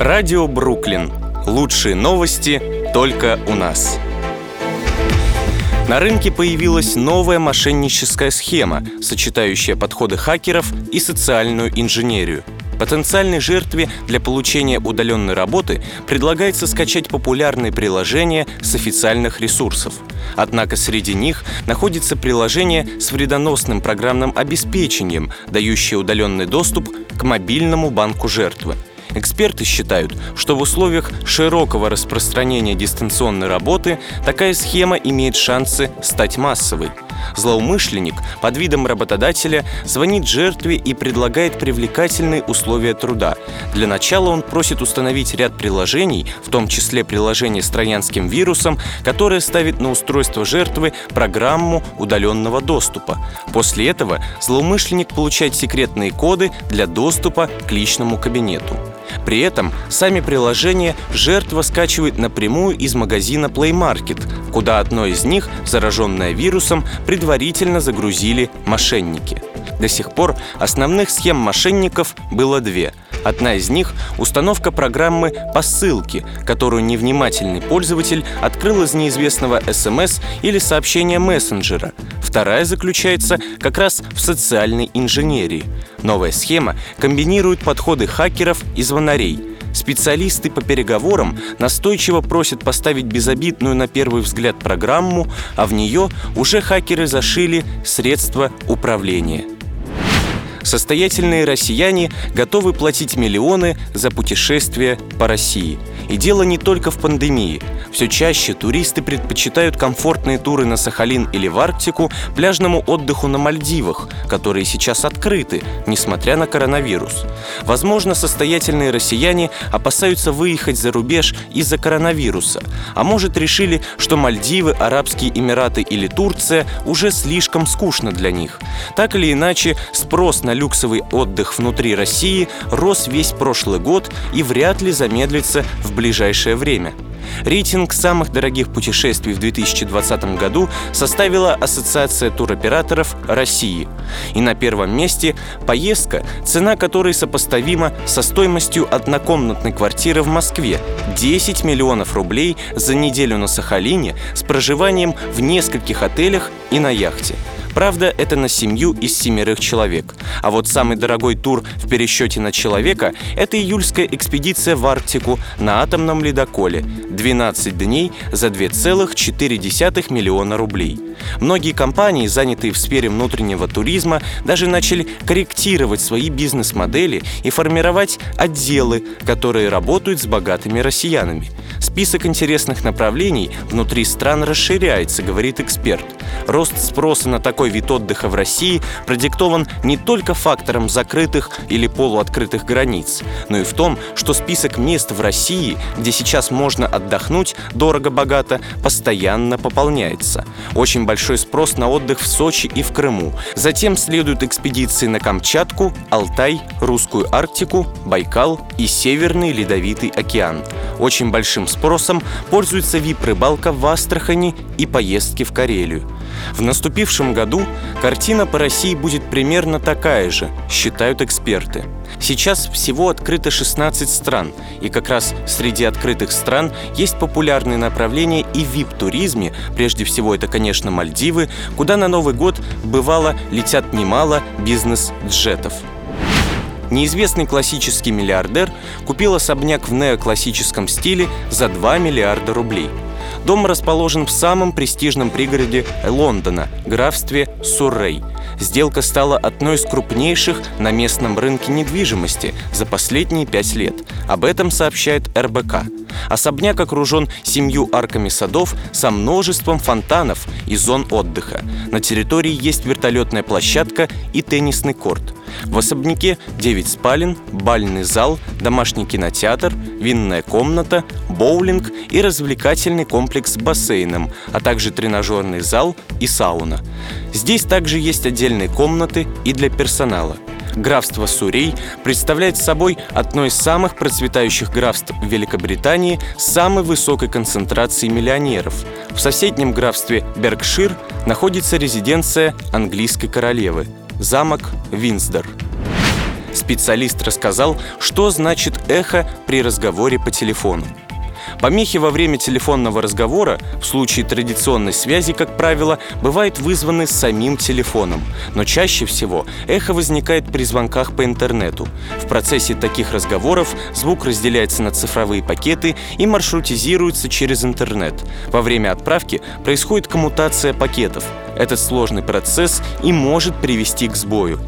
Радио Бруклин. Лучшие новости только у нас. На рынке появилась новая мошенническая схема, сочетающая подходы хакеров и социальную инженерию. Потенциальной жертве для получения удаленной работы предлагается скачать популярные приложения с официальных ресурсов. Однако среди них находится приложение с вредоносным программным обеспечением, дающее удаленный доступ к мобильному банку жертвы – Эксперты считают, что в условиях широкого распространения дистанционной работы такая схема имеет шансы стать массовой. Злоумышленник под видом работодателя звонит жертве и предлагает привлекательные условия труда. Для начала он просит установить ряд приложений, в том числе приложение с троянским вирусом, которое ставит на устройство жертвы программу удаленного доступа. После этого злоумышленник получает секретные коды для доступа к личному кабинету. При этом сами приложения жертва скачивает напрямую из магазина Play Market, куда одно из них, зараженное вирусом, предварительно загрузили мошенники. До сих пор основных схем мошенников было две – Одна из них — установка программы по ссылке, которую невнимательный пользователь открыл из неизвестного СМС или сообщения мессенджера. Вторая заключается как раз в социальной инженерии. Новая схема комбинирует подходы хакеров и звонарей — Специалисты по переговорам настойчиво просят поставить безобидную на первый взгляд программу, а в нее уже хакеры зашили средства управления. Состоятельные россияне готовы платить миллионы за путешествия по России. И дело не только в пандемии. Все чаще туристы предпочитают комфортные туры на Сахалин или в Арктику пляжному отдыху на Мальдивах, которые сейчас открыты, несмотря на коронавирус. Возможно, состоятельные россияне опасаются выехать за рубеж из-за коронавируса, а может решили, что Мальдивы, Арабские Эмираты или Турция уже слишком скучно для них. Так или иначе, спрос на люксовый отдых внутри России рос весь прошлый год и вряд ли замедлится в ближайшее время. Рейтинг самых дорогих путешествий в 2020 году составила Ассоциация туроператоров России. И на первом месте поездка, цена которой сопоставима со стоимостью однокомнатной квартиры в Москве – 10 миллионов рублей за неделю на Сахалине с проживанием в нескольких отелях и на яхте – Правда, это на семью из семерых человек. А вот самый дорогой тур в пересчете на человека – это июльская экспедиция в Арктику на атомном ледоколе. 12 дней за 2,4 миллиона рублей. Многие компании, занятые в сфере внутреннего туризма, даже начали корректировать свои бизнес-модели и формировать отделы, которые работают с богатыми россиянами. Список интересных направлений внутри стран расширяется, говорит эксперт. Рост спроса на такой вид отдыха в России продиктован не только фактором закрытых или полуоткрытых границ, но и в том, что список мест в России, где сейчас можно отдохнуть дорого-богато, постоянно пополняется. Очень большой спрос на отдых в Сочи и в Крыму. Затем следуют экспедиции на Камчатку, Алтай, Русскую Арктику, Байкал и Северный Ледовитый океан. Очень большим спросом пользуется вип-рыбалка в Астрахани и поездки в Карелию. В наступившем году картина по России будет примерно такая же, считают эксперты. Сейчас всего открыто 16 стран, и как раз среди открытых стран есть популярные направления и в вип-туризме, прежде всего это, конечно, Мальдивы, куда на Новый год бывало летят немало бизнес-джетов. Неизвестный классический миллиардер купил особняк в неоклассическом стиле за 2 миллиарда рублей. Дом расположен в самом престижном пригороде Лондона, графстве Суррей. Сделка стала одной из крупнейших на местном рынке недвижимости за последние пять лет. Об этом сообщает РБК. Особняк окружен семью арками садов со множеством фонтанов и зон отдыха. На территории есть вертолетная площадка и теннисный корт – в особняке 9 спален, бальный зал, домашний кинотеатр, винная комната, боулинг и развлекательный комплекс с бассейном, а также тренажерный зал и сауна. Здесь также есть отдельные комнаты и для персонала. Графство Сурей представляет собой одно из самых процветающих графств Великобритании с самой высокой концентрацией миллионеров. В соседнем графстве Беркшир находится резиденция английской королевы – замок Винсдор. Специалист рассказал, что значит эхо при разговоре по телефону. Помехи во время телефонного разговора в случае традиционной связи, как правило, бывают вызваны самим телефоном, но чаще всего эхо возникает при звонках по интернету. В процессе таких разговоров звук разделяется на цифровые пакеты и маршрутизируется через интернет. Во время отправки происходит коммутация пакетов. Этот сложный процесс и может привести к сбою.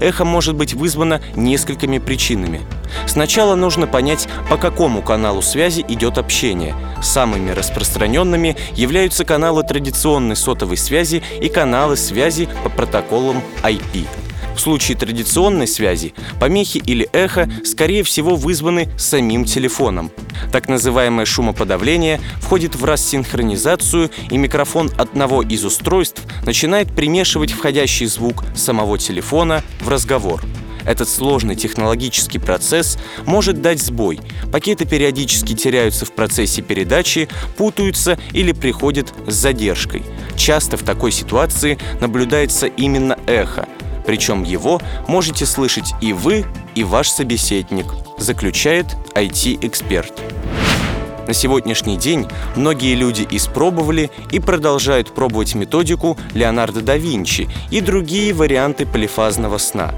Эхо может быть вызвано несколькими причинами. Сначала нужно понять, по какому каналу связи идет общение. Самыми распространенными являются каналы традиционной сотовой связи и каналы связи по протоколам IP. В случае традиционной связи помехи или эхо, скорее всего, вызваны самим телефоном. Так называемое шумоподавление входит в рассинхронизацию, и микрофон одного из устройств начинает примешивать входящий звук самого телефона в разговор. Этот сложный технологический процесс может дать сбой. Пакеты периодически теряются в процессе передачи, путаются или приходят с задержкой. Часто в такой ситуации наблюдается именно эхо, причем его можете слышать и вы, и ваш собеседник, заключает IT-эксперт. На сегодняшний день многие люди испробовали и продолжают пробовать методику Леонардо да Винчи и другие варианты полифазного сна.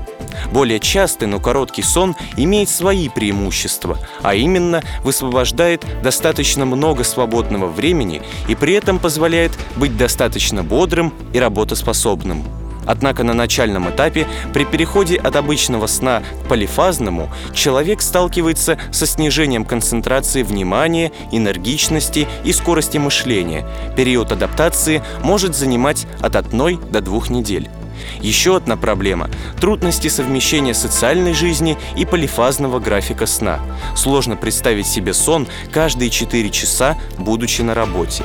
Более частый, но короткий сон имеет свои преимущества, а именно высвобождает достаточно много свободного времени и при этом позволяет быть достаточно бодрым и работоспособным. Однако на начальном этапе, при переходе от обычного сна к полифазному, человек сталкивается со снижением концентрации внимания, энергичности и скорости мышления. Период адаптации может занимать от одной до двух недель. Еще одна проблема – трудности совмещения социальной жизни и полифазного графика сна. Сложно представить себе сон каждые 4 часа, будучи на работе.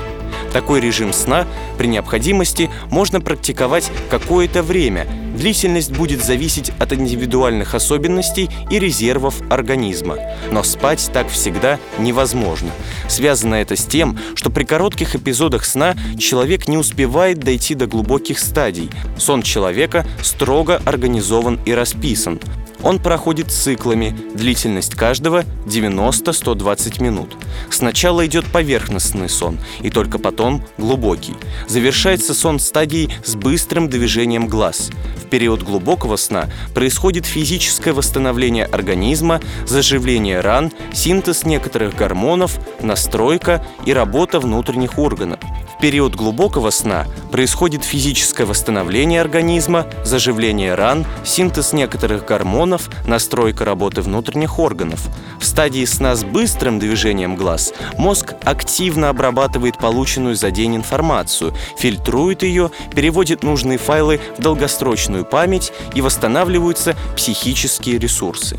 Такой режим сна при необходимости можно практиковать какое-то время. Длительность будет зависеть от индивидуальных особенностей и резервов организма. Но спать так всегда невозможно. Связано это с тем, что при коротких эпизодах сна человек не успевает дойти до глубоких стадий. Сон человека строго организован и расписан. Он проходит циклами, длительность каждого 90-120 минут. Сначала идет поверхностный сон, и только потом глубокий. Завершается сон стадией с быстрым движением глаз. В период глубокого сна происходит физическое восстановление организма, заживление ран, синтез некоторых гормонов, настройка и работа внутренних органов период глубокого сна происходит физическое восстановление организма, заживление ран, синтез некоторых гормонов, настройка работы внутренних органов. В стадии сна с быстрым движением глаз мозг активно обрабатывает полученную за день информацию, фильтрует ее, переводит нужные файлы в долгосрочную память и восстанавливаются психические ресурсы.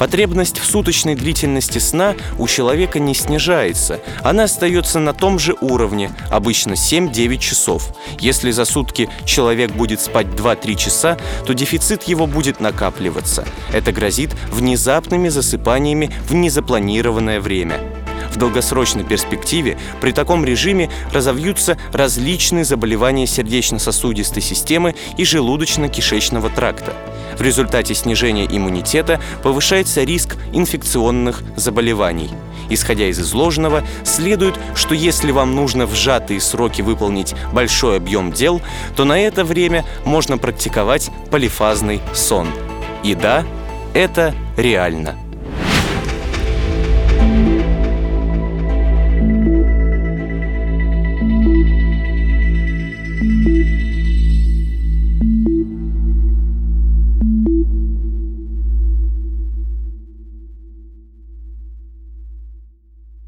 Потребность в суточной длительности сна у человека не снижается. Она остается на том же уровне, обычно 7-9 часов. Если за сутки человек будет спать 2-3 часа, то дефицит его будет накапливаться. Это грозит внезапными засыпаниями в незапланированное время. В долгосрочной перспективе при таком режиме разовьются различные заболевания сердечно-сосудистой системы и желудочно-кишечного тракта. В результате снижения иммунитета повышается риск инфекционных заболеваний. Исходя из изложенного, следует, что если вам нужно в сжатые сроки выполнить большой объем дел, то на это время можно практиковать полифазный сон. И да, это реально.